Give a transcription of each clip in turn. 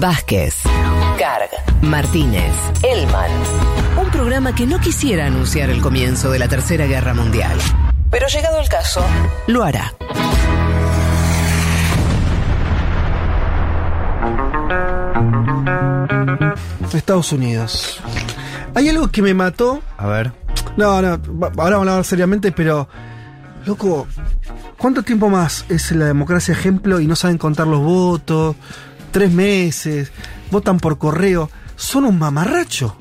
Vázquez, Carg, Martínez, Elman. Un programa que no quisiera anunciar el comienzo de la Tercera Guerra Mundial. Pero llegado el caso, lo hará. Estados Unidos. Hay algo que me mató. A ver. No, no, ahora vamos a hablar seriamente, pero. Loco, ¿cuánto tiempo más es la democracia ejemplo y no saben contar los votos? Tres meses, votan por correo. Son un mamarracho.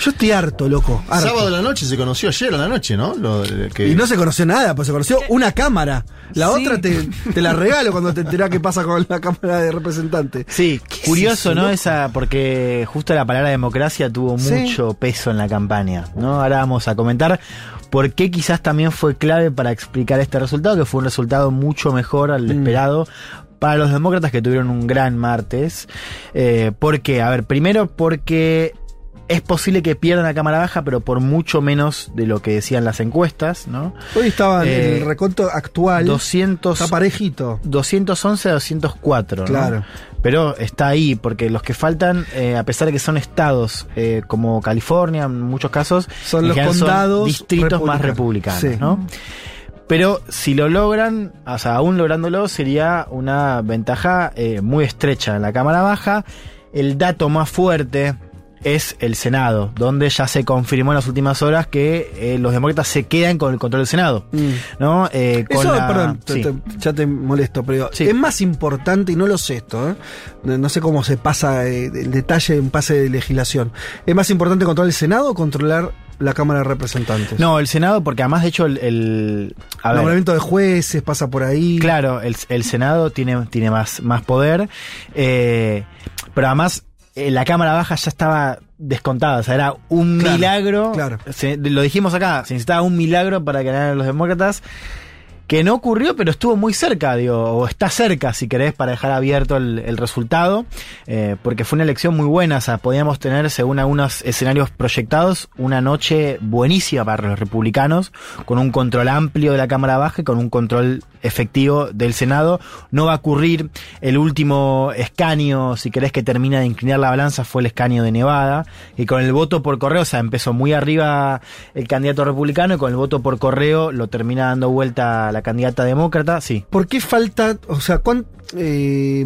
Yo estoy harto, loco. harto. Sábado a la noche se conoció ayer a la noche, ¿no? Lo, de que, Y no se conoció nada, pues se conoció una cámara. La otra te, te la regalo cuando te enterás qué pasa con la Cámara de Representantes. Sí, ¿Qué es curioso, eso, ¿no? loco? Esa, porque justo la palabra democracia tuvo Sí. mucho peso en la campaña, ¿no? Ahora vamos a comentar por qué quizás también fue clave para explicar este resultado, que fue un resultado mucho mejor al Mm. esperado. Para los demócratas que tuvieron un gran martes. Eh, ¿Por qué? A ver, primero porque es posible que pierdan la Cámara Baja, pero por mucho menos de lo que decían las encuestas, ¿no? Hoy estaba en Eh, el reconto actual. 200, Está parejito. 211 a 204. ¿no? Claro. Pero está ahí, porque los que faltan, eh, a pesar de que son estados eh, como California, en muchos casos, Son los condados distritos más republicanos. republicanos, Sí. ¿no? Pero si lo logran, o sea, aún lográndolo, sería una ventaja eh, muy estrecha en la Cámara Baja. El dato más fuerte es el Senado, donde ya se confirmó en las últimas horas que eh, los demócratas se quedan con el control del Senado. Mm. ¿no? Eh, con Eso, la- perdón, te- sí. te- ya te molesto, pero Sí. es más importante, y no lo sé esto, ¿eh? no sé cómo se pasa el detalle en pase de legislación. ¿Es más importante controlar el Senado o controlar la Cámara de Representantes? No, el Senado, porque además, de hecho, el. el- a ver, nombramiento de jueces pasa por ahí. claro, el, el Senado tiene, tiene más, más poder, eh, pero además eh, la Cámara Baja ya estaba descontada, o sea, era un Claro, milagro. claro. se- lo dijimos acá, se necesitaba un milagro para que ganaran los demócratas. Que no ocurrió, pero estuvo muy cerca, digo, o está cerca, si querés, para dejar abierto el, el resultado, eh, porque fue una elección muy buena, o sea, podíamos tener, según algunos escenarios proyectados, una noche buenísima para los republicanos, con un control amplio de la Cámara Baja y con un control efectivo del Senado. No va a ocurrir el último escaño, si querés, que termina de inclinar la balanza, fue el escaño de Nevada, y con el voto por correo, o sea, empezó muy arriba el candidato republicano, y con el voto por correo lo termina dando vuelta la candidata demócrata, sí. ¿Por qué falta, o sea, cuán, eh,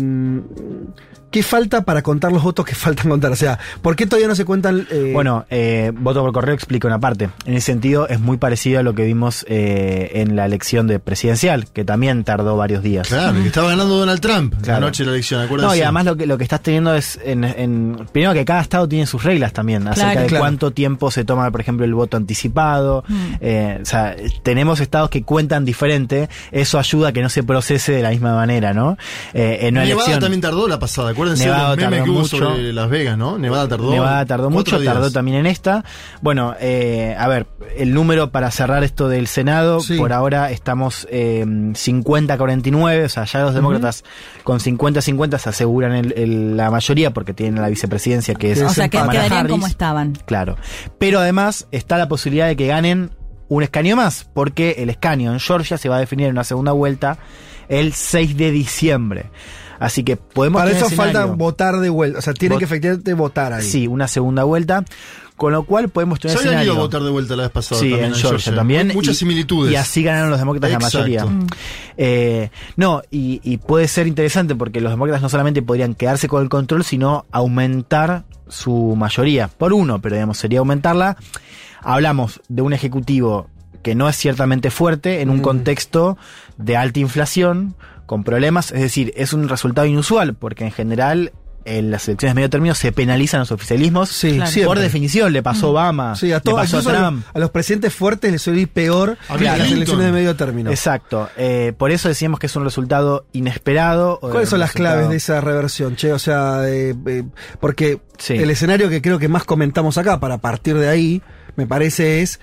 qué falta para contar los votos que faltan contar? O sea, ¿por qué todavía no se cuentan? eh, Bueno, eh, voto por correo explica una parte. En ese sentido, es muy parecido a lo que vimos eh, en la elección de presidencial, que también tardó varios días. Claro, que estaba ganando Donald Trump Claro. la noche de la elección, acuérdense. No, y además lo que, lo que estás teniendo es, en, en- primero que cada estado tiene sus reglas también, acerca de Claro. cuánto tiempo se toma, por ejemplo, el voto anticipado. Eh, o sea, tenemos estados que cuentan diferente, eso ayuda a que no se procese de la misma manera, ¿no? Eh, en una Nevada elección... también tardó la pasada, acuérdense Nevada de los memes que hubo mucho. sobre Las Vegas, ¿no? Nevada tardó. Nevada tardó mucho, días. tardó también en esta. Bueno, eh, a ver, el número para cerrar esto del Senado, Sí. por ahora estamos eh, 50-49, o sea, ya los demócratas con 50-50 se aseguran el- el- la mayoría porque tienen la vicepresidencia que es O sea, que Kamala quedarían Harris. como estaban. Claro. Pero además está la posibilidad de que ganen un escaño más, porque el escaño en Georgia se va a definir en una segunda vuelta el 6 de diciembre. Así que podemos para tener eso falta votar de vuelta. O sea, tienen Vot- que efectivamente votar ahí. Sí, una segunda vuelta. Con lo cual podemos tener Ya habían ido a votar de vuelta la vez pasada. Sí, también en Georgia también. Muchas Y- similitudes. Y así ganaron los demócratas Exacto. la mayoría. Mm. Eh, no, y, y puede ser interesante porque los demócratas no solamente podrían quedarse con el control, sino aumentar su mayoría. Por uno, pero digamos, sería aumentarla. Hablamos de un ejecutivo que no es ciertamente fuerte en un Mm. contexto de alta inflación, con problemas, es decir, es un resultado inusual, porque en general en las elecciones de medio término se penalizan los oficialismos. Sí, Claro. Por definición, le pasó a Obama, Sí, a, le todos, pasó a los- Trump. a los presidentes fuertes les suele ir peor A que Bill las elecciones de medio término. Exacto. Eh, por eso decíamos que es un resultado inesperado. ¿Cuáles son las claves de esa reversión, che? O sea, eh, eh, porque Sí. el escenario que creo que más comentamos acá, para partir de ahí, me parece es,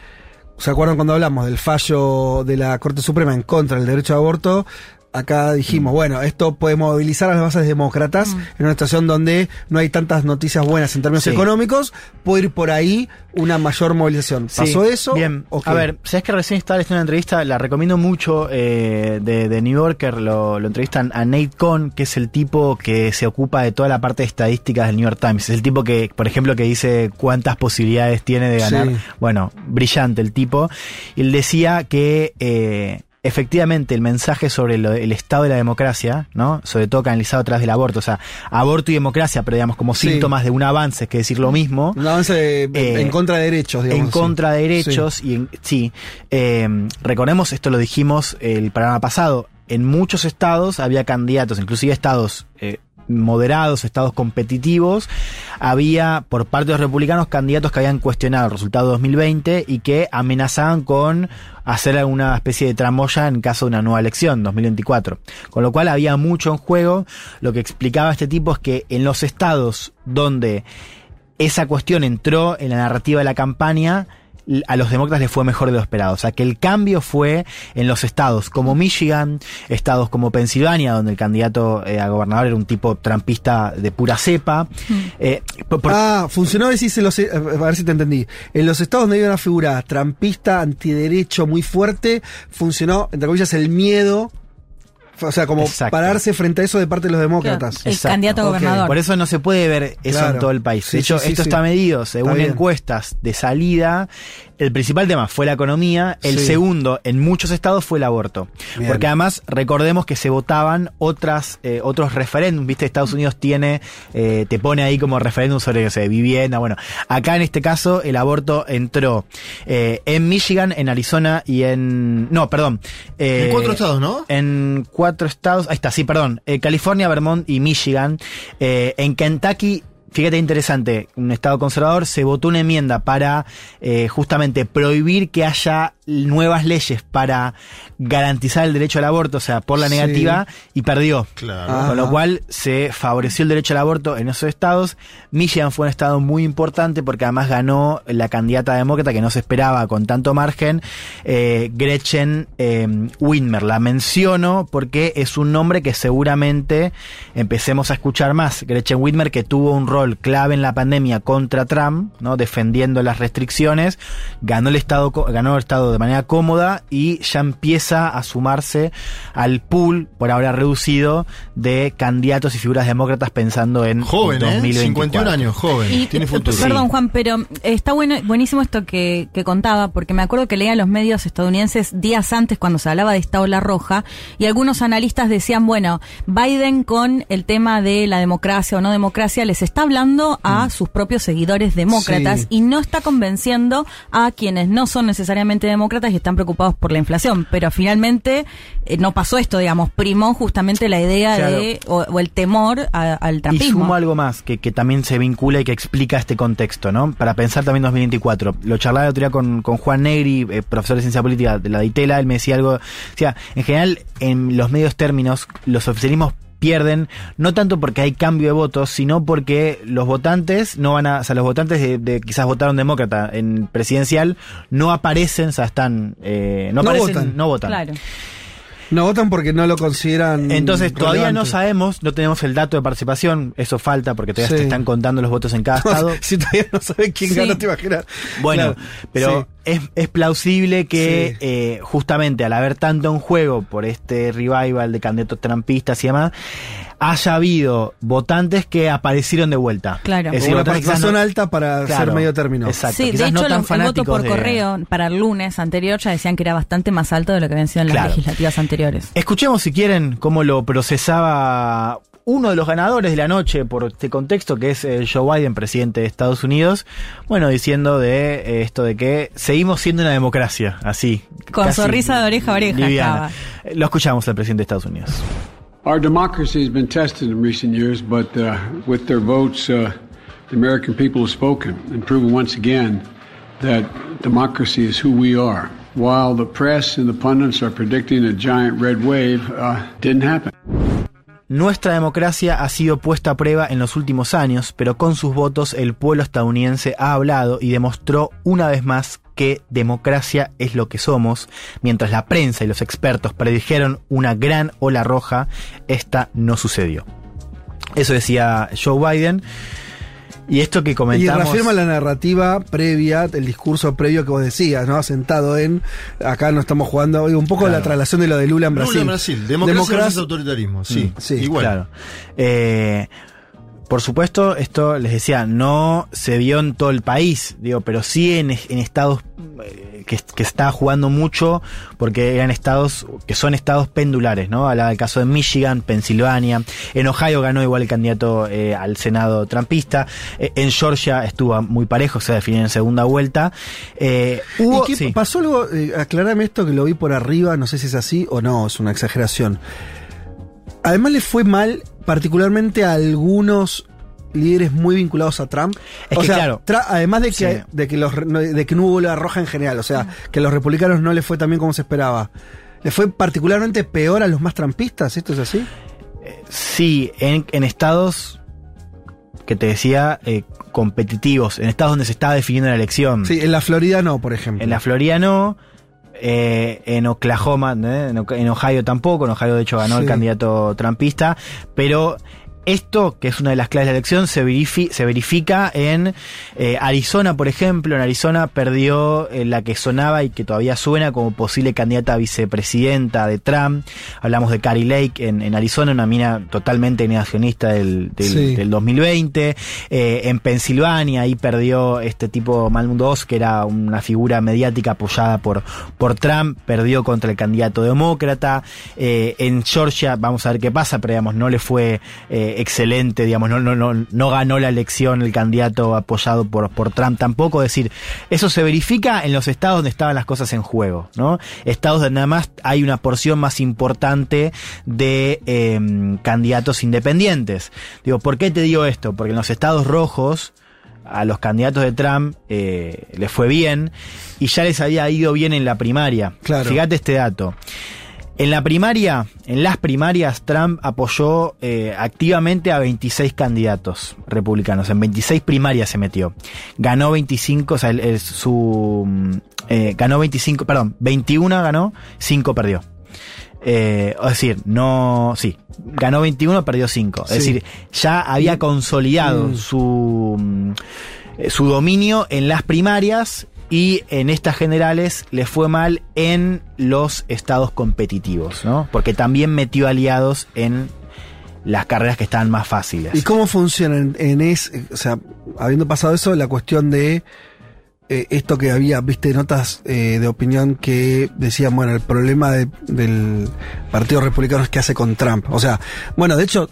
¿se acuerdan cuando hablamos del fallo de la Corte Suprema en contra del derecho a aborto? Acá dijimos, bueno, esto puede movilizar a las bases demócratas en una situación donde no hay tantas noticias buenas en términos Sí. económicos, puede ir por ahí una mayor movilización. ¿Pasó Sí, eso? Bien. ¿O qué? A ver, sabes que recién estaba leyendo una entrevista, la recomiendo mucho eh, de, de New Yorker, lo, lo entrevistan a Nate Cohn, que es el tipo que se ocupa de toda la parte de estadísticas del New York Times. Es el tipo que, por ejemplo, que dice cuántas posibilidades tiene de ganar. Sí. Bueno, brillante el tipo. Y él decía que eh, efectivamente el mensaje sobre lo- el estado de la democracia, ¿no? Sobre todo canalizado a través del aborto, o sea, aborto y democracia, pero digamos como Sí. síntomas de un avance, es que decir lo mismo. Un avance de- Eh, en contra de derechos, digamos. en contra de derechos y en- sí eh, recordemos esto lo dijimos el programa pasado en muchos estados había candidatos inclusive estados eh, moderados, estados competitivos, había por parte de los republicanos candidatos que habían cuestionado el resultado de 2020 y que amenazaban con hacer alguna especie de tramoya en caso de una nueva elección, 2024. Con lo cual había mucho en juego. Lo que explicaba este tipo es que en los estados donde esa cuestión entró en la narrativa de la campaña, a los demócratas les fue mejor de lo esperado. O sea, que el cambio fue en los estados como Michigan, estados como Pensilvania, donde el candidato eh, a gobernador era un tipo trampista de pura cepa. Eh, por- por- Ah, funcionó, decís, en los- eh, a ver si te entendí. En los estados donde había una figura trampista, antiderecho muy fuerte, funcionó, entre comillas, el miedo. O sea, como Exacto. pararse frente a eso de parte de los demócratas. El Exacto. candidato a gobernador. Por eso no se puede ver eso Claro. en todo el país. Sí, de hecho, sí, sí, esto sí. está medido según encuestas de salida. El principal tema fue la economía. El Sí. segundo, en muchos estados, fue el aborto. Bien. Porque además, recordemos que se votaban otras, eh, otros referéndums. Viste, Estados Unidos tiene, eh, te pone ahí como referéndum sobre, no sé, vivienda. Bueno, acá en este caso, el aborto entró eh, en Michigan, en Arizona y en. No, perdón. eh, En cuatro estados, ¿no? en cuatro estados, ahí está, sí, perdón, eh, California, Vermont y Michigan. Eh, en Kentucky, fíjate interesante, un estado conservador, se votó una enmienda para eh, justamente prohibir que haya nuevas leyes para garantizar el derecho al aborto, o sea, por la Sí. negativa, y perdió. Claro. Ah. Con lo cual se favoreció el derecho al aborto en esos estados. Michigan fue un estado muy importante porque además ganó la candidata demócrata que no se esperaba con tanto margen, eh, Gretchen eh, Whitmer. La menciono porque es un nombre que seguramente empecemos a escuchar más. Gretchen Whitmer que tuvo un rol clave en la pandemia contra Trump, ¿no? defendiendo las restricciones, ganó el estado, co- ganó el estado de manera cómoda y ya empieza a sumarse al pool, por ahora reducido, de candidatos y figuras demócratas pensando en Joven, ¿eh? 2024. 51 años, joven. Y, Tiene eh, futuro. Perdón, Juan, pero está bueno, buenísimo esto que, que contaba, porque me acuerdo que leía los medios estadounidenses días antes cuando se hablaba de esta ola roja, y algunos analistas decían, bueno, Biden con el tema de la democracia o no democracia les está hablando a sus propios seguidores demócratas Sí. y no está convenciendo a quienes no son necesariamente demócratas y están preocupados por la inflación. Pero finalmente eh, no pasó esto, digamos, primó justamente la idea Claro. de, o, o el temor a- al Y trampismo. sumo algo más que, que también se vincula y que explica este contexto, ¿no? Para pensar también 2024. Lo charlaba el otro día con, con Juan Negri, eh, profesor de ciencia política de la DITELA, él me decía algo, o sea, en general, en los medios términos, los oficialismos pierden, no tanto porque hay cambio de votos, sino porque los votantes no van a, o sea, los votantes de, de quizás votaron demócrata en presidencial no aparecen, o sea, están, eh, no, No aparecen, votan. no votan. Claro. No votan porque no lo consideran. Entonces, todavía no sabemos, no tenemos el dato de participación, eso falta porque todavía Sí. se están contando los votos en cada estado. si todavía no sabes quién Sí. ganó, te imaginas. Bueno, Claro, pero sí. Es, es plausible que Sí. eh, justamente al haber tanto en juego por este revival de candidatos trampistas y demás, haya habido votantes que aparecieron de vuelta. Claro. Es Con una participación no- alta para Claro, ser medio término. Exacto. Sí, de no hecho, tan los- el voto por de- correo para el lunes anterior ya decían que era bastante más alto de lo que habían sido en las Claro. legislativas anteriores. Escuchemos si quieren cómo lo procesaba uno de los ganadores de la noche por este contexto, que es eh, Joe Biden, presidente de Estados Unidos, bueno, diciendo de eh, esto de que seguimos siendo una democracia, así. Con sonrisa de oreja a oreja Lo escuchamos al presidente de Estados Unidos. Our democracy has been tested in recent years, but uh, with their votes, uh, the American people have spoken and proven once again that democracy is who we are. While the press and the pundits are predicting a giant red wave, uh, didn't happen. Nuestra democracia ha sido puesta a prueba en los últimos años, pero con sus votos el pueblo estadounidense ha hablado y demostró una vez más que democracia es lo que somos, mientras la prensa y los expertos predijeron una gran ola roja, esta no sucedió. Eso decía Joe Biden. Y esto que Y comentamos... reafirma la narrativa previa, el discurso previo que vos decías, ¿no? Sentado en. Acá no estamos jugando. Un poco Claro. la traslación de lo de Lula en Brasil. Lula en Brasil. Democracia, Democracia- versus autoritarismo. Sí, Mm, sí, igual. Claro. Eh, por supuesto, esto les decía, no se vio en todo el país, digo, pero sí en, en estados eh, que, que está jugando mucho, porque eran estados que son estados pendulares, ¿no? Hablaba del caso de Michigan, Pensilvania, en Ohio ganó igual el candidato eh, al Senado trumpista, eh, en Georgia estuvo muy parejo, se definió en segunda vuelta. Eh, hubo, ¿Y qué sí. pasó algo? Aclarame esto que lo vi por arriba, no sé si es así o no, es una exageración. Además le fue mal, particularmente a algunos líderes muy vinculados a Trump. Es o que sea, claro. además de que, Sí. de, que los, de que no hubo la roja en general, o sea, que a los republicanos no les fue tan bien como se esperaba. ¿Le fue particularmente peor a los más trampistas? ¿Esto es así? Sí, en, en estados que te decía eh, competitivos, en estados donde se estaba definiendo la elección. Sí, en la Florida no, por ejemplo. En la Florida no, eh, en Oklahoma, ¿eh? en, Ohio tampoco, en Ohio de hecho ganó el candidato trumpista, pero esto, que es una de las claves de la elección, se, verifi- se verifica en eh, Arizona, por ejemplo. En Arizona perdió eh, la que sonaba y que todavía suena como posible candidata a vicepresidenta de Trump. Hablamos de Carrie Lake en, en Arizona, una mina totalmente negacionista del, del, Sí. del 2020. Eh, en Pensilvania, ahí perdió este tipo Malmundo Oz, que era una figura mediática apoyada por, por Trump, perdió contra el candidato demócrata. En Georgia, vamos a ver qué pasa, pero digamos, no le fue excelente, digamos, no, no, no, no ganó la elección el candidato apoyado por, por Trump tampoco. Es decir, eso se verifica en los estados donde estaban las cosas en juego, ¿no? Estados donde nada más hay una porción más importante de eh, candidatos independientes. Digo, ¿por qué te digo esto? Porque en los estados rojos, a los candidatos de Trump eh, les fue bien y ya les había ido bien en la primaria. Claro. Fíjate este dato. En la primaria, en las primarias, Trump apoyó eh, activamente a 26 candidatos republicanos. En 26 primarias se metió. Ganó 25, o sea, el- el- su. mm, eh, ganó 25, perdón, 21 ganó, 5 perdió. Eh, es decir, no. Sí, ganó 21, perdió 5. Es Sí. decir, ya había consolidado Mm. su, mm, eh, su dominio en las primarias y en estas generales le fue mal en los estados competitivos, ¿no? Porque también metió aliados en las carreras que estaban más fáciles. ¿Y cómo funciona en, en es, o sea, habiendo pasado eso, la cuestión de eh, esto que había, viste, notas eh, de opinión que decían, bueno, el problema de- del Partido Republicano es que hace con Trump. O sea, bueno, de hecho,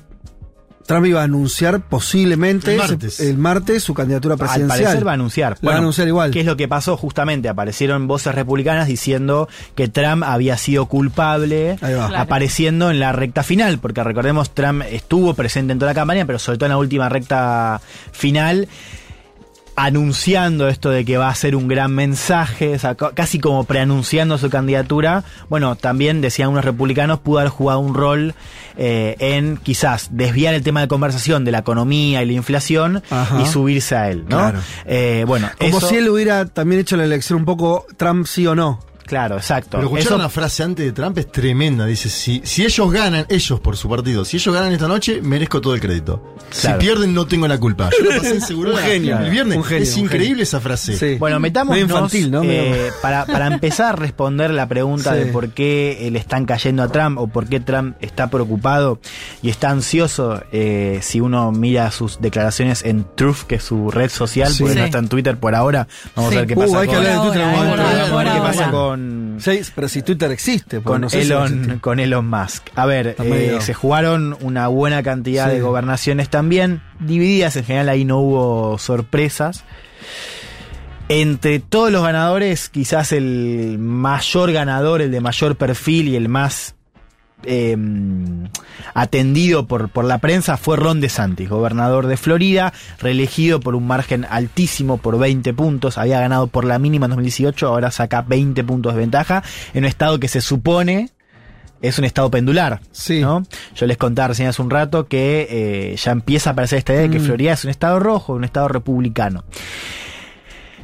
Trump iba a anunciar posiblemente El martes. el martes su candidatura Al presidencial. parecer va a anunciar. Lo va a anunciar igual. ¿Qué es lo que pasó? Justamente aparecieron voces republicanas diciendo que Trump había sido culpable. Claro. apareciendo en la recta final, porque recordemos, Trump estuvo presente en toda la campaña, pero sobre todo en la última recta final anunciando esto de que va a ser un gran mensaje, o sea, ca- casi como preanunciando su candidatura, bueno, también decían unos republicanos, pudo haber jugado un rol eh, en quizás desviar el tema de conversación de la economía y la inflación Ajá. y subirse a él, ¿no? Claro. Eh, bueno, Como eso- si él hubiera también hecho la elección un poco Trump sí o no. Claro, exacto. Pero escuchar Eso- una frase antes de Trump es tremenda. Dice, si, si ellos ganan, ellos por su partido, si ellos ganan esta noche, merezco todo el crédito. Claro. Si pierden, no tengo la culpa. Yo lo pasé en seguro Un genio. el viernes. Un genio, es un increíble genio. esa frase. Sí. Bueno, metámonos infantil, ¿no? eh, para, para empezar a responder la pregunta Sí. de por qué eh, le están cayendo a Trump o por qué Trump está preocupado y está ansioso eh, si uno mira sus declaraciones en Truth, que es su red social, Sí. porque no está en Twitter por ahora. Vamos Sí. a ver qué Uh, pasa que con, con Sí, pero si Twitter existe, con, no sé si Elon, con Elon Musk. A ver, eh, se jugaron una buena cantidad Sí. de gobernaciones también, divididas en general, ahí no hubo sorpresas. Entre todos los ganadores, quizás el mayor ganador, el de mayor perfil y el más eh, atendido por, por la prensa fue Ron DeSantis, gobernador de Florida, reelegido por un margen altísimo por 20 puntos, había ganado por la mínima en 2018, ahora saca 20 puntos de ventaja en un estado que se supone es un estado pendular. Sí. ¿no? Yo les contaba recién hace un rato que eh, ya empieza a aparecer esta idea de que Mm. Florida es un estado rojo, un estado republicano.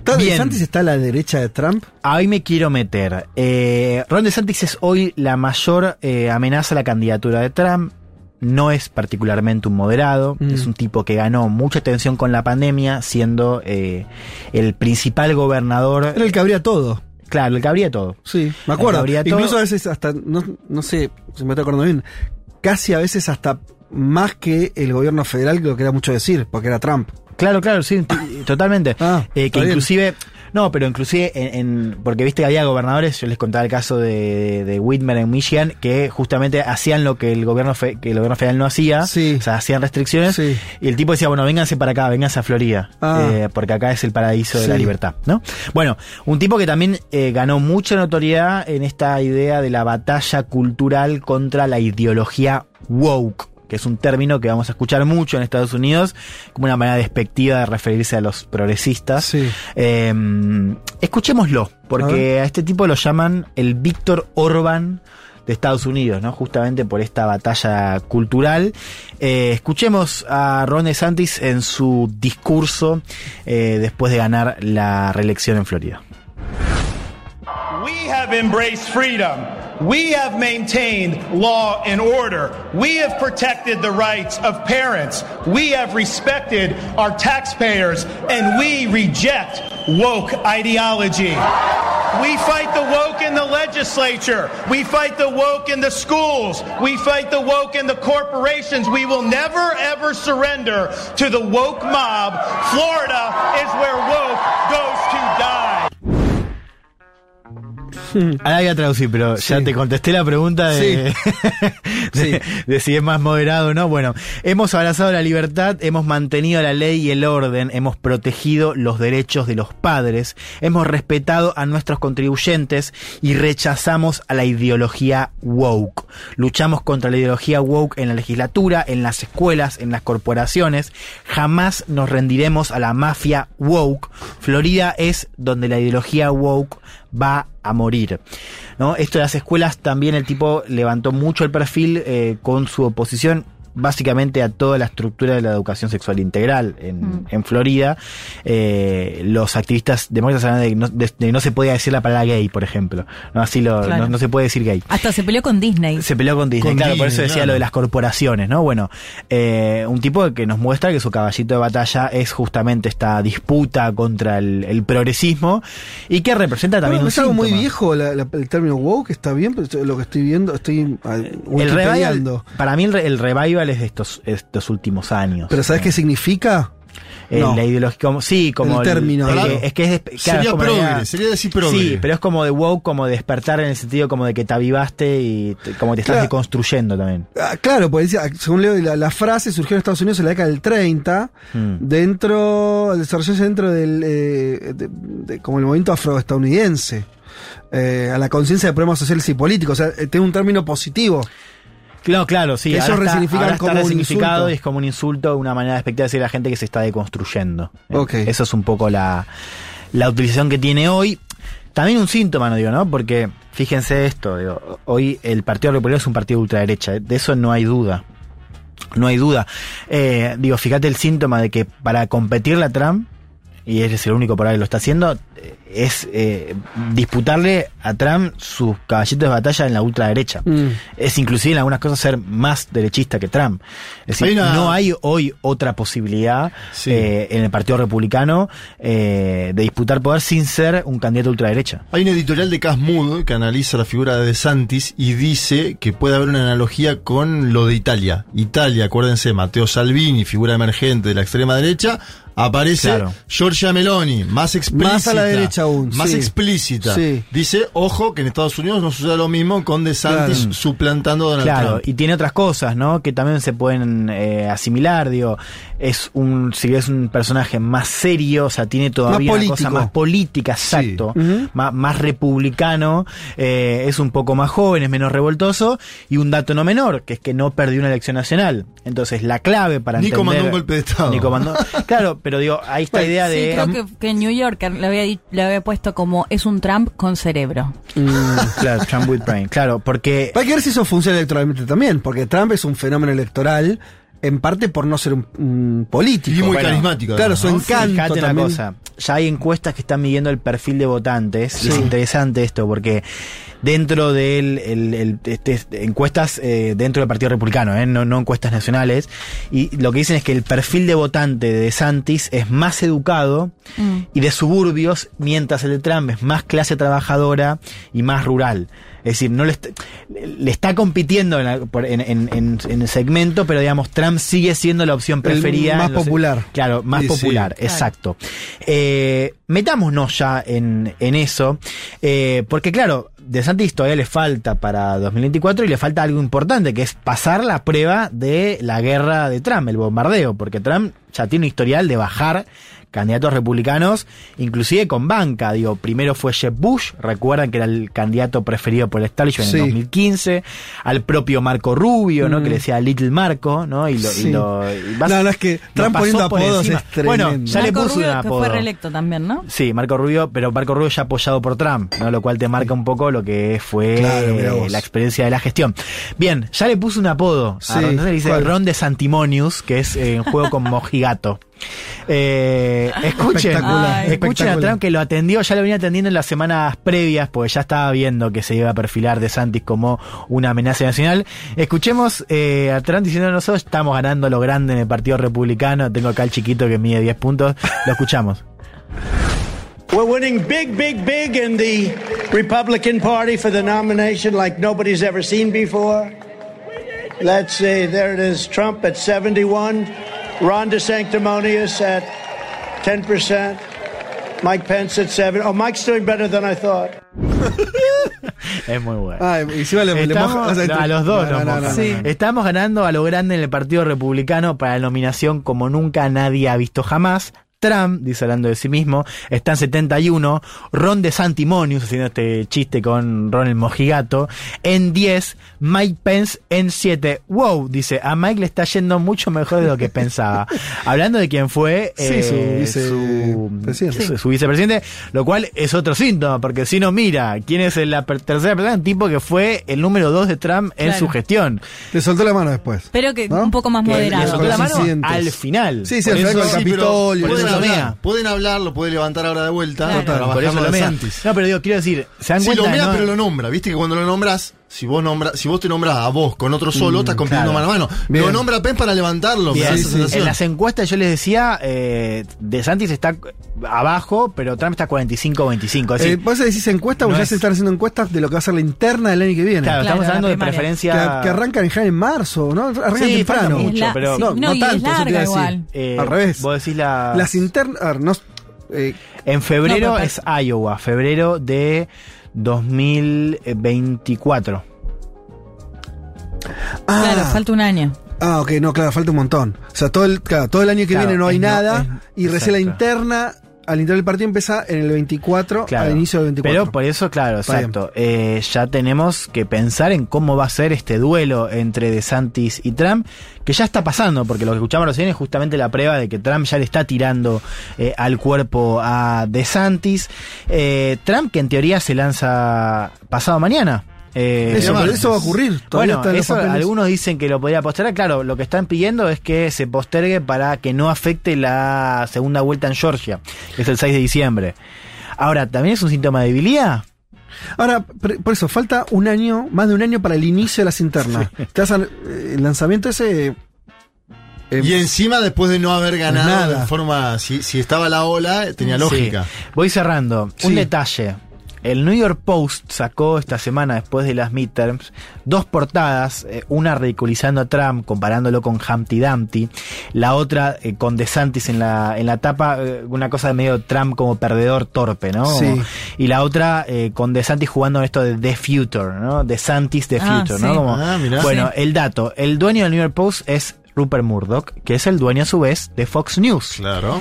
¿Está Bien. DeSantis está a la derecha de Trump? Ahí me quiero meter. Eh, Ron DeSantis es hoy la mayor eh, amenaza a la candidatura de Trump. No es particularmente un moderado, Mm. es un tipo que ganó mucha atención con la pandemia, siendo eh, el principal gobernador. Era el que abría todo. Claro, el que abría todo. Sí, me acuerdo. Incluso todo. a veces hasta, no, no sé si me estoy acordando bien, casi a veces hasta más que el gobierno federal, lo que era mucho decir, porque era Trump. Claro, claro, sí, totalmente. Ah, Eh, que bien. inclusive, no, pero inclusive en, en- porque viste que había gobernadores, yo les contaba el caso de, de Whitmer en Michigan, que justamente hacían lo que el gobierno fe- que el gobierno federal no hacía, Sí. o sea, hacían restricciones, Sí. y el tipo decía, bueno, vénganse para acá, vénganse a Florida, Ah. eh, porque acá es el paraíso de la libertad, ¿no? Bueno, un tipo que también eh, ganó mucha notoriedad en esta idea de la batalla cultural contra la ideología woke que es un término que vamos a escuchar mucho en Estados Unidos como una manera despectiva de referirse a los progresistas. Sí. Eh, escuchémoslo, porque a, este tipo lo llaman el Víctor Orban de Estados Unidos, ¿no? Justamente por esta batalla cultural. Eh, escuchemos a Ron DeSantis en su discurso eh, después de ganar la reelección en Florida. We have embraced freedom. We have maintained law and order. We have protected the rights of parents. We have respected our taxpayers and we reject woke ideology. We fight the woke in the legislature. We fight the woke in the schools. We fight the woke in the corporations. We will never ever surrender to the woke mob. Florida is where woke goes to die. Ahora voy a traducir, pero ya Sí. te contesté la pregunta de, de, de si es más moderado o no. Bueno, hemos abrazado la libertad, hemos mantenido la ley y el orden, hemos protegido los derechos de los padres, hemos respetado a nuestros contribuyentes y rechazamos a la ideología woke. Luchamos contra la ideología woke en la legislatura, en las escuelas, en las corporaciones. Jamás nos rendiremos a la mafia woke. Florida es donde la ideología woke va a morir. ¿no? Esto de las escuelas también el tipo levantó mucho el perfil eh, con su oposición básicamente a toda la estructura de la educación sexual integral en, Mm. en Florida. Eh, los activistas demócratas hablan de que no, de- de que no se podía decir la palabra gay, por ejemplo. No, Así lo, Claro. no, no se puede decir gay. Hasta se peleó con Disney. Se peleó con Disney, Con claro, por eso decía claro. lo de las corporaciones, ¿no? Bueno, eh, un tipo que nos muestra que su caballito de batalla es justamente esta disputa contra el, el progresismo y que representa también Bueno, un es algo muy viejo la- la- el término woke, está bien, pero lo que estoy viendo, estoy El revival, para mí el, el revival es de estos, estos últimos años. Pero ¿sabes qué significa? Eh, No. La ideología, como, sí, como El término, eh, claro. es que es, claro, Sería es como la progre, idea- sería decir progre. Sí, pero es como de woke, como de despertar en el sentido como de que te avivaste y te- como te estás Claro. deconstruyendo también. Ah, claro, porque decía, según leo, la, la frase surgió en Estados Unidos en la década del 30, Mm. dentro, desarrollarse dentro del, eh, de- de- como el movimiento afroestadounidense, eh, a la conciencia de problemas sociales y políticos, o sea, eh, tiene un término positivo. Claro, claro, sí. Que ahora ellos está- ahora como un resignificado y es como un insulto, una manera despectiva de decir a la gente que se está deconstruyendo. Eh, Ok. Eso es un poco la, la utilización que tiene hoy. También un síntoma, no digo, ¿no? Porque fíjense esto, digo, hoy el Partido Republicano es un partido de ultraderecha, eh, de eso no hay duda. No hay duda. Eh, digo, fíjate el síntoma de que para competir la Trump, y él es el único por ahí que lo está haciendo, es eh, disputarle a Trump sus caballitos de batalla en la ultraderecha. Mm. Es inclusive en algunas cosas ser más derechista que Trump. Es decir, Hay una- no hay hoy otra posibilidad Sí. eh, en el Partido Republicano eh, de disputar poder sin ser un candidato ultraderecha. Hay un editorial de Cas Mood que analiza la figura de DeSantis y dice que puede haber una analogía con lo de Italia. Italia, acuérdense, Matteo Salvini, figura emergente de la extrema derecha, aparece Claro. Giorgia Meloni, más explícita. Más a la derecha aún, Más sí. explícita. Sí. Dice, ojo, que en Estados Unidos no suceda lo mismo con DeSantis Claro. suplantando a Donald Claro, Trump. y tiene otras cosas, ¿no? Que también se pueden eh, asimilar, digo. Es un, si es un personaje más serio, o sea, tiene todavía Más una cosa más política, exacto, más, más republicano, eh, es un poco más joven, es menos revoltoso, y un dato no menor, que es que no perdió una elección nacional. Entonces, la clave para Ni entender... comandó un golpe de Estado. Ni comandó- claro, pero digo, hay esta idea Sí, de... creo que, que en New York le había, le había puesto como es un Trump con cerebro. Claro, Trump with brain, claro, porque... Hay que ver si eso funciona electoralmente también, porque Trump es un fenómeno electoral, en parte por no ser un, un político. Y muy Bueno, carismático. Claro, además, su ¿no? encanto Fíjate una cosa, ya hay encuestas que están midiendo el perfil de votantes y es interesante esto porque dentro de este, encuestas eh, dentro del Partido Republicano, eh, no, no encuestas nacionales, y lo que dicen es que el perfil de votante de DeSantis es más educado Mm. y de suburbios, mientras el de Trump es más clase trabajadora y más rural. Es decir, no le, est- le está compitiendo en, la- por- en- en- en- el segmento, pero digamos, Trump sigue siendo la opción preferida. más los- popular. Claro, más Sí, sí. popular, exacto. Eh, metámonos ya en, en eso, eh, porque claro, De Santis todavía le falta para 2024 y le falta algo importante, que es pasar la prueba de la guerra de Trump, el bombardeo, porque Trump ya tiene un historial de bajar candidatos republicanos, inclusive con banca. Digo, primero fue Jeb Bush, recuerdan que era el candidato preferido por el establishment Sí. en 2015, al propio Marco Rubio, ¿no? Que le decía Little Marco, ¿no? Y lo, y Sí. lo- y vas- No, no, es que pasó poniendo apodos es tremendo. Bueno, ya le puso Rubio, un que apodo. fue reelecto también, ¿no? Sí, Marco Rubio, pero Marco Rubio ya apoyado por Trump, ¿no? lo cual te marca un poco lo que fue Claro, la experiencia de la gestión. Bien, ya le puso un apodo. Sí, a Ron, entonces le dice ¿cuál? Ron de Santimonius, que es eh, en juego con Mojigato. Eh, escuchen, Espectacular, escuchen a. Trump que lo atendió, ya lo venía atendiendo en las semanas previas, porque ya estaba viendo que se iba a perfilar de Santis como una amenaza nacional. Escuchemos eh, a Trump diciendo nosotros estamos ganando lo grande en el Partido Republicano. Tengo acá el chiquito que mide 10 puntos. Lo escuchamos. We're winning big, big, big in the Republican Party for the nomination like nobody's ever seen before. Let's see, there it is Trump at 71, Ron DeSanctimonious at 10%, Mike Pence at 7. Oh, Mike's doing better than I thought. Es muy bueno. Ah, encima le, le Estamos- moja- o sea, no, entre- a los dos no, no, no, moja. no, Sí. no. Estamos ganando a lo grande en el Partido Republicano para la nominación como nunca nadie ha visto jamás. Trump, dice hablando de sí mismo, está en 71. Ron de Santimonius, haciendo este chiste con Ron el Mojigato, en 10. Mike Pence en 7. Wow, dice, a Mike le está yendo mucho mejor de lo que pensaba. Hablando de quién fue Sí, eh, su su, vicepresidente. su- su vicepresidente, lo cual es otro síntoma, porque si no mira quién es la per- tercera persona, un tipo que fue el número 2 de Trump en su gestión. Le soltó la mano después. Pero que ¿No? un poco más Que le moderado. soltó la mano al final. Sí, sí, al final con el Sí, Capitolio. Pueden, hablar, mea. pueden hablar, lo puede levantar ahora de vuelta Claro. para Por eso lo mea. Santis. No, pero digo, quiero decir, se dan Si cuenta lo mea, no- pero lo nombra. Viste que cuando lo nombras, si vos nombras, si vos te nombras a vos con otro solo, estás compitiendo claro. mano a mano. Bien. Lo nombra Pence para levantarlo. me Bien, da esa sensación. En las encuestas yo les decía, eh, De Santis está abajo, pero Trump está 45-25. Así, Eh, ¿Vos decís encuestas o no ya es- se están haciendo encuestas de lo que va a ser la interna del año que viene? claro, Claro, estamos la hablando de primaria. que, preferencia... que arrancan en en marzo, ¿no? Arrancan Sí, temprano. mucho, la- pero- sí, No, no, no y tanto, es larga a igual. Eh, Al revés. Vos decís la... Las internas. a no- eh, En febrero No, pero- es Iowa, febrero de 2024. ah, Claro, falta un año. ah, ok, no, claro, falta un montón. O sea, todo el, claro, todo el año que Claro, viene no hay no- nada. es- y recién la interna, al interior del partido empieza en el 24, Claro. al inicio del 24. Pero por eso, claro, Está exacto. Eh, ya tenemos que pensar en cómo va a ser este duelo entre DeSantis y Trump, que ya está pasando, porque lo que escuchamos recién es justamente la prueba de que Trump ya le está tirando eh, al cuerpo a DeSantis. Eh, Trump, que en teoría se lanza pasado mañana. Eh, eso, martes. pero eso va a ocurrir. Todavía bueno, eso algunos dicen que lo podría postergar. Claro, lo que están pidiendo es que se postergue para que no afecte la segunda vuelta en Georgia, que es el 6 de diciembre. Ahora, ¿también es un síntoma de debilidad? Ahora, por eso, falta un año, más de un año para el inicio de las internas. Te a- eh, el lanzamiento ese. eh, Y encima, después de no haber ganado Nada. en forma. Si, si estaba la ola, tenía lógica. Sí. Voy cerrando. Sí. Un detalle. El New York Post sacó esta semana, después de las midterms, dos portadas, eh, una ridiculizando a Trump, comparándolo con Humpty Dumpty, la otra eh, con DeSantis en la, en la tapa, eh, una cosa de medio Trump como perdedor torpe, ¿no? Sí. Y la otra eh, con DeSantis jugando en esto de The Future, ¿no? DeSantis The Ah, Future, sí. ¿no? Como- Ah, mirá. bueno, Sí. el dato, el dueño del New York Post es Rupert Murdoch, que es el dueño a su vez de Fox News. Claro.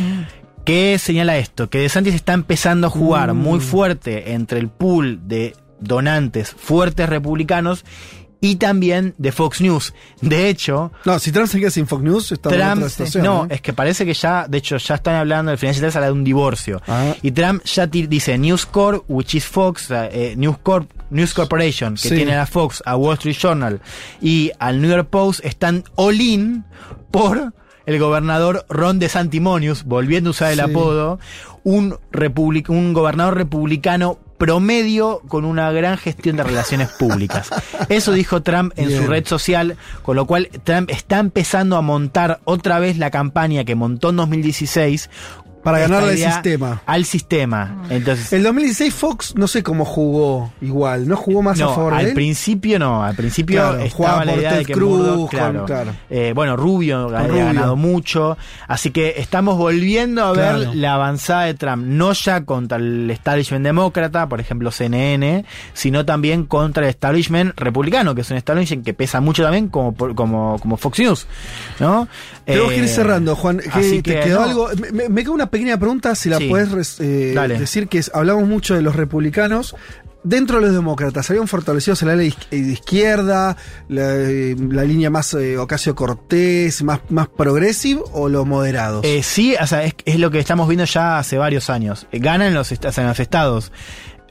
¿Qué señala esto? Que DeSantis está empezando a jugar Mm. muy fuerte entre el pool de donantes fuertes republicanos y también de Fox News. De hecho, No, si Trump se queda sin Fox News, está en Trump, otra situación. no, ¿eh? es que parece que ya, de hecho, ya están hablando, el Financial Times habla de un divorcio. Ah. Y Trump ya dice News Corp, which is Fox, eh, News Corp, News Corporation, que Sí. tiene a Fox, a Wall Street Journal y al New York Post, están all in por el gobernador Ron DeSantimonius, volviendo a usar el Sí. apodo, un, republic- un gobernador republicano promedio con una gran gestión de relaciones públicas. Eso dijo Trump en su red social, con lo cual Trump está empezando a montar otra vez la campaña que montó en 2016 Para ganarle al sistema. Al sistema. Entonces, El 2016 Fox no sé cómo jugó igual, no jugó más a favor de al él. principio no, al principio Claro, estaba jugaba la idea Ted de que Cruz, Murdoch, con- claro, claro. Eh, bueno, Rubio había Rubio. ganado mucho, así que estamos volviendo a ver la avanzada de Trump, no ya contra el establishment demócrata, por ejemplo CNN, sino también contra el establishment republicano, que es un establishment que pesa mucho también como por- como como Fox News, ¿no? Tenemos que ir Eh, cerrando, Juan. que así ¿Te que, quedó no. algo? Me, me- me queda una pequeña pregunta, si la Sí. puedes eh, decir, que es- hablamos mucho de los republicanos. Dentro de los demócratas, ¿habían fortalecidos en la ley de izquierda, la, eh, la línea más eh, Ocasio Cortés, más, más progressive o los moderados? Eh, sí, o sea, es, es lo que estamos viendo ya hace varios años. Eh, Ganan los, o sea, en los estados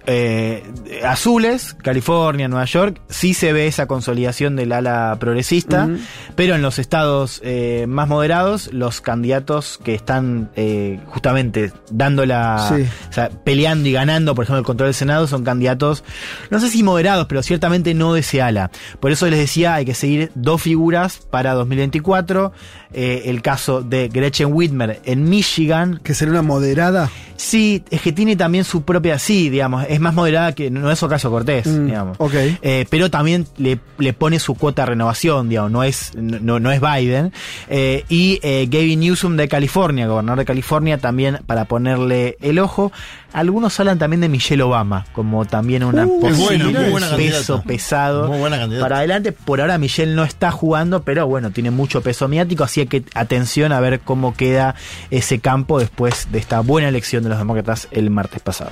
eh, azules, California, Nueva York, sí se ve esa consolidación del ala progresista, pero en los estados eh, más moderados, los candidatos que están eh, justamente dando la, Sí. o sea, peleando y ganando, por ejemplo, el control del Senado, son candidatos, no sé si moderados, pero ciertamente no de ese ala. Por eso les decía, hay que seguir dos figuras para 2024. Eh, el caso de Gretchen Whitmer en Michigan, que sería una moderada. Sí, es que tiene también su propia, sí, digamos, es más moderada que no es Ocasio Cortés, Mm, digamos. ok. Eh, pero también le, le pone su cuota de renovación, digamos, no es, no, no es Biden. Eh, y eh, Gavin Newsom de California, gobernador de California, también para ponerle el ojo. Algunos hablan también de Michelle Obama, como también una Uh, posible buena, muy buena peso candidata. pesado Muy buena candidata. para adelante. Por ahora Michelle no está jugando, pero bueno, tiene mucho peso mediático, así que atención a ver cómo queda ese campo después de esta buena elección de los demócratas el martes pasado.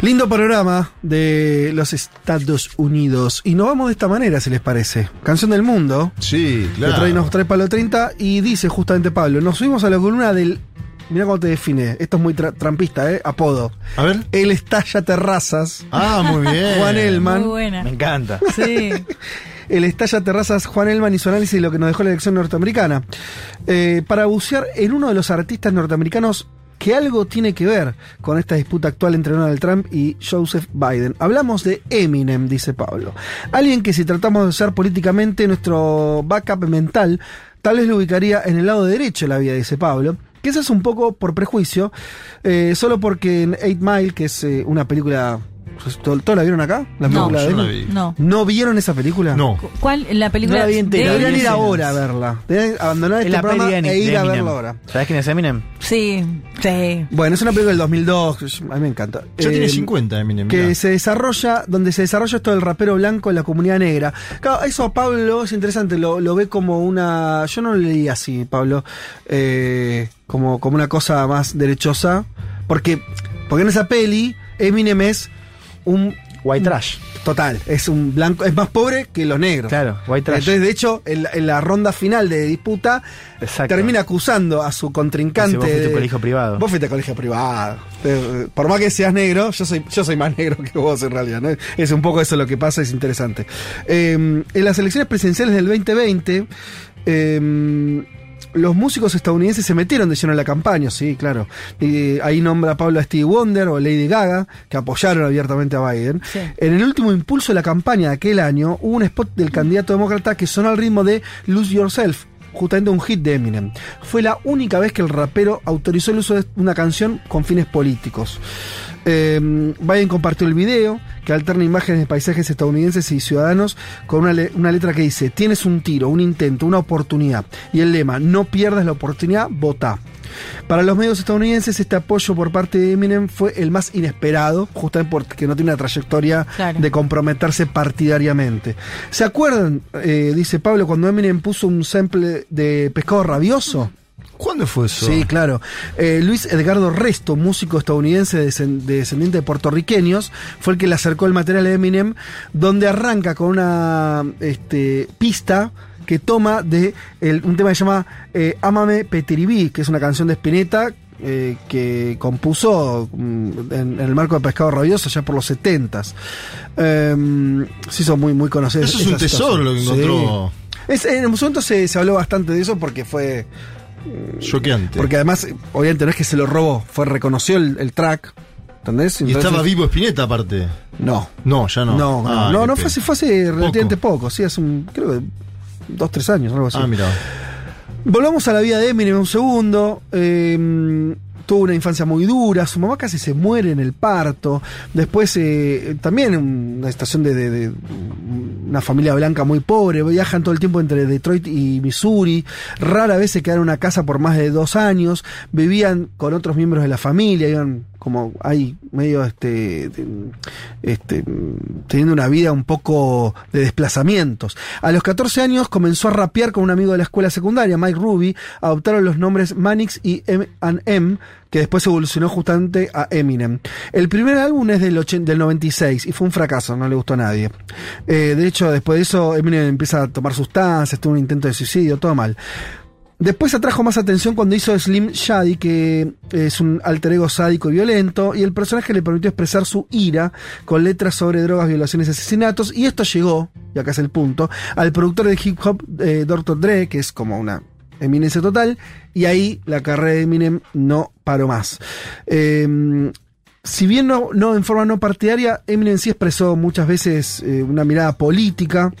Lindo panorama de los Estados Unidos. Y nos vamos de esta manera, si les parece. Canción del mundo. Sí, Que claro. trae, nos trae Palo 30 y dice justamente Pablo, nos subimos a la columna del... Mira cómo te define, esto es muy tra- trampista, ¿eh? Apodo. A ver. El estalla terrazas. Ah, muy bien. Juan Muy Elman. buena. Me encanta. Sí. El estalla terrazas Juan Elman y su análisis de lo que nos dejó la elección norteamericana. Eh, para bucear en uno de los artistas norteamericanos que algo tiene que ver con esta disputa actual entre Donald Trump y Joseph Biden. Hablamos de Eminem, dice Pablo. Alguien que si tratamos de usar políticamente nuestro backup mental, tal vez lo ubicaría en el lado derecho de la vida, dice Pablo. Que eso es un poco por prejuicio, eh, solo porque en Eight Mile, que es eh, una película... ¿Todos la vieron acá? La No, película de yo no la vi. No. ¿No vieron esa película? No. ¿Cuál? La película No la vi entera, de- la vi Deberían ir ahora a verla. Deberían abandonar Es este la programa de e ir de a verla ahora. ¿Sabes quién es Eminem? Sí, sí. Bueno, es una película del 2002, a mí me encanta. Ya tiene Eh, 50 Eminem. Que mirá. se desarrolla, donde se desarrolla esto del rapero blanco en la comunidad negra. Claro, eso a Pablo es interesante, lo, lo ve como una. Yo no lo leí así, Pablo. eh, como, como una cosa más derechosa. Porque, porque en esa peli, Eminem es un. White Trash. Total, es un blanco, es más pobre que los negros. Claro, White Trash. Entonces, de hecho, en la, en la ronda final de disputa, Exacto. termina acusando a su contrincante. "Vos fuiste de- colegio privado". Vos fuiste colegio privado. Por más que seas negro, yo soy, yo soy más negro que vos en realidad. ¿no? Es un poco eso lo que pasa, es interesante. Eh, en las elecciones presidenciales del 2020, eh, los músicos estadounidenses se metieron de lleno en la campaña, sí, claro. Y ahí nombra Pablo a Stevie Wonder o Lady Gaga, que apoyaron abiertamente a Biden. Sí. En el último impulso de la campaña de aquel año, hubo un spot del candidato demócrata que sonó al ritmo de Lose Yourself, justamente un hit de Eminem. Fue la única vez que el rapero autorizó el uso de una canción con fines políticos. Eh, Biden compartió el video que alterna imágenes de paisajes estadounidenses y ciudadanos con una, una letra que dice, tienes un tiro, un intento, una oportunidad. Y el lema, no pierdas la oportunidad, vota. Para los medios estadounidenses este apoyo por parte de Eminem fue el más inesperado, justamente porque no tiene una trayectoria Claro. de comprometerse partidariamente. ¿Se acuerdan, eh, dice Pablo, cuando Eminem puso un sample de, de Pescado Rabioso. ¿Cuándo fue eso? Sí, claro. Eh, Luis Edgardo Resto, músico estadounidense desen- descendiente de puertorriqueños, fue el que le acercó el material de Eminem, donde arranca con una este, pista que toma de el- un tema que se llama eh, Ámame Petiribí, que es una canción de Spinetta eh, que compuso mm, en, en el marco de Pescado Rabioso ya por los 70s. Eh, se hizo muy, muy conocido. Eso es un tesoro situación. lo que Sí. encontró. Es- en un momento se, se habló bastante de eso porque fue Choqueante. porque además, obviamente no es que se lo robó, fue reconoció el, el track. ¿Entendés? y estaba vivo Spinetta aparte. No. No, ya no. No, no, Ah, no, no fue, hace- fue hace relativamente poco, sí, hace un, creo que dos, tres años, algo así. Ah, mira. Volvamos a la vida de Eminem un segundo. Eh, tuvo una infancia muy dura, su mamá casi se muere en el parto. Después, eh, también una estación de, de- de una familia blanca muy pobre. Viajan todo el tiempo entre Detroit y Missouri. Rara vez se quedaron en una casa por más de dos años. Vivían con otros miembros de la familia, iban como ahí medio este, este teniendo una vida un poco de desplazamientos. A los 14 años comenzó a rapear con un amigo de la escuela secundaria, Mike Ruby, adoptaron los nombres Manix y M&M, que después evolucionó justamente a Eminem. El primer álbum es del, 80 del 96 y fue un fracaso, no le gustó a nadie. Eh, de hecho, después de eso, Eminem empieza a tomar sustancias, tuvo un intento de suicidio, todo mal. Después atrajo más atención cuando hizo Slim Shady, que es un alter ego sádico y violento, y el personaje le permitió expresar su ira con letras sobre drogas, violaciones y asesinatos, y esto llegó, y acá es el punto, al productor de hip hop eh, Dr. Dre, que es como una eminencia total, y ahí la carrera de Eminem no paró más. Eh, si bien no, no en forma no partidaria, Eminem sí expresó muchas veces eh, una mirada política.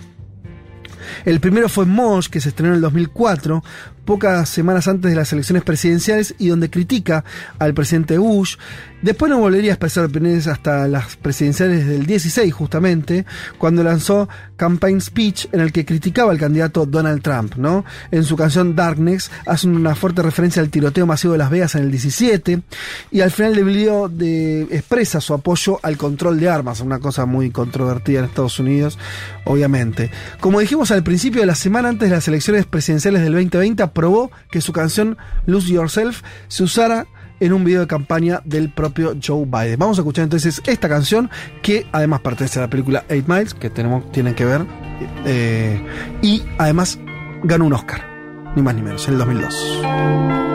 El primero fue Mosh, que se estrenó en el 2004, pocas semanas antes de las elecciones presidenciales y donde critica al presidente Bush. Después no volvería a expresar opiniones hasta las presidenciales del 16, justamente, cuando lanzó Campaign Speech, en el que criticaba al candidato Donald Trump, ¿no? En su canción Darkness hace una fuerte referencia al tiroteo masivo de Las Vegas en el 17, y al final del video de, expresa su apoyo al control de armas, una cosa muy controvertida en Estados Unidos, obviamente. Como dijimos al principio de la semana antes de las elecciones presidenciales del 2020, aprobó que su canción Lose Yourself se usara en un video de campaña del propio Joe Biden. Vamos a escuchar entonces esta canción que además pertenece a la película Eight Miles, que tenemos, tienen que ver, eh, y además ganó un Oscar, ni más ni menos, en el 2002.